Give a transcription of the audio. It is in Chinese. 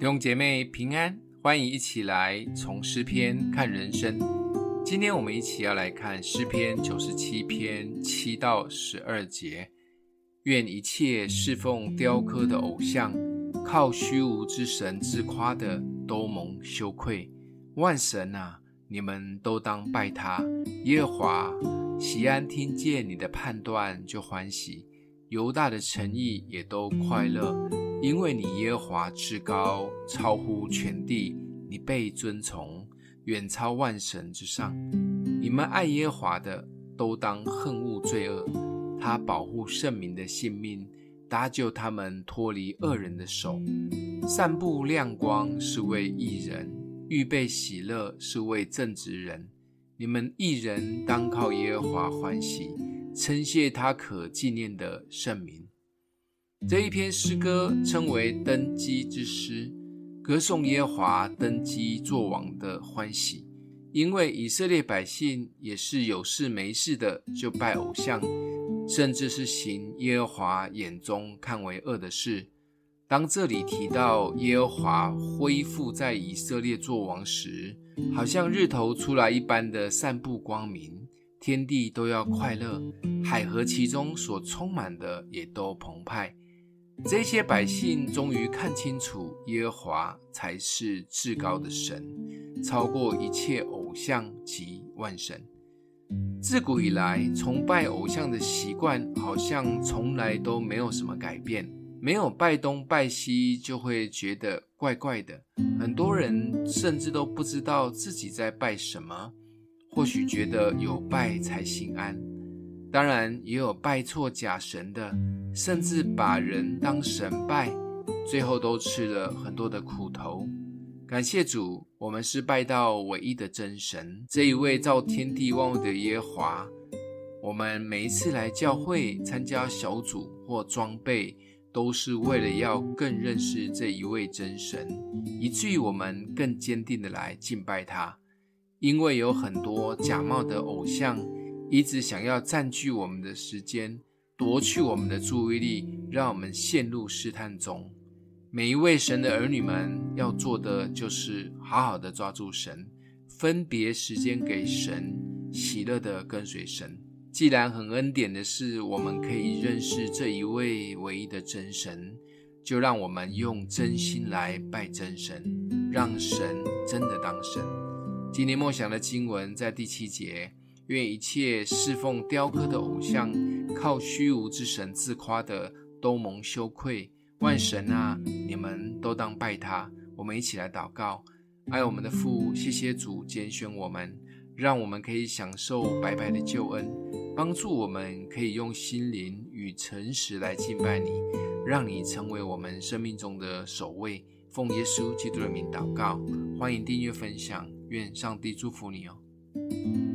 弟兄姐妹平安，欢迎一起来从诗篇看人生。今天我们一起要来看诗篇九十七篇七到十二节。愿一切侍奉雕刻的偶像、靠虚无之神自夸的，都蒙羞愧。万神啊，你们都当拜他。耶和华，锡安听见你的判断就欢喜，犹大的诚意也都快乐。因为你耶和华至高，超乎全地，你被尊崇，远超万神之上。你们爱耶和华的，都当恨恶罪恶。他保护圣民的性命，搭救他们脱离恶人的手。散布亮光是为义人，预备喜乐是为正直人。你们义人当靠耶和华欢喜，称谢他可纪念的圣名。这一篇诗歌称为登基之诗，歌颂耶和华登基作王的欢喜。因为以色列百姓也是有事没事的就拜偶像，甚至是行耶和华眼中看为恶的事。当这里提到耶和华恢复在以色列作王时，好像日头出来一般的散布光明，天地都要快乐，海和其中所充满的也都澎湃。这些百姓终于看清楚，耶和华才是至高的神，超过一切偶像及万神。自古以来，崇拜偶像的习惯好像从来都没有什么改变。没有拜东拜西，就会觉得怪怪的。很多人甚至都不知道自己在拜什么，或许觉得有拜才心安。当然，也有拜错假神的。甚至把人当神拜，最后都吃了很多的苦头。感谢主，我们是拜到唯一的真神，这一位造天地万物的耶和华。我们每一次来教会参加小组或装备，都是为了要更认识这一位真神，以至于我们更坚定的来敬拜他。因为有很多假冒的偶像，一直想要占据我们的时间。夺去我们的注意力，让我们陷入试探中。每一位神的儿女们要做的，就是好好的抓住神，分别时间给神，喜乐的跟随神。既然很恩典的是，我们可以认识这一位唯一的真神，就让我们用真心来拜真神，让神真的当神。今天梦想的经文在第七节。愿一切侍奉雕刻的偶像、靠虚无之神自夸的，都蒙羞愧。万神啊，你们都当拜他。我们一起来祷告：爱我们的父，谢谢主拣选我们，让我们可以享受白白的救恩，帮助我们可以用心灵与诚实来敬拜你，让你成为我们生命中的首位。奉耶稣基督的名祷告，欢迎订阅分享，愿上帝祝福你哦。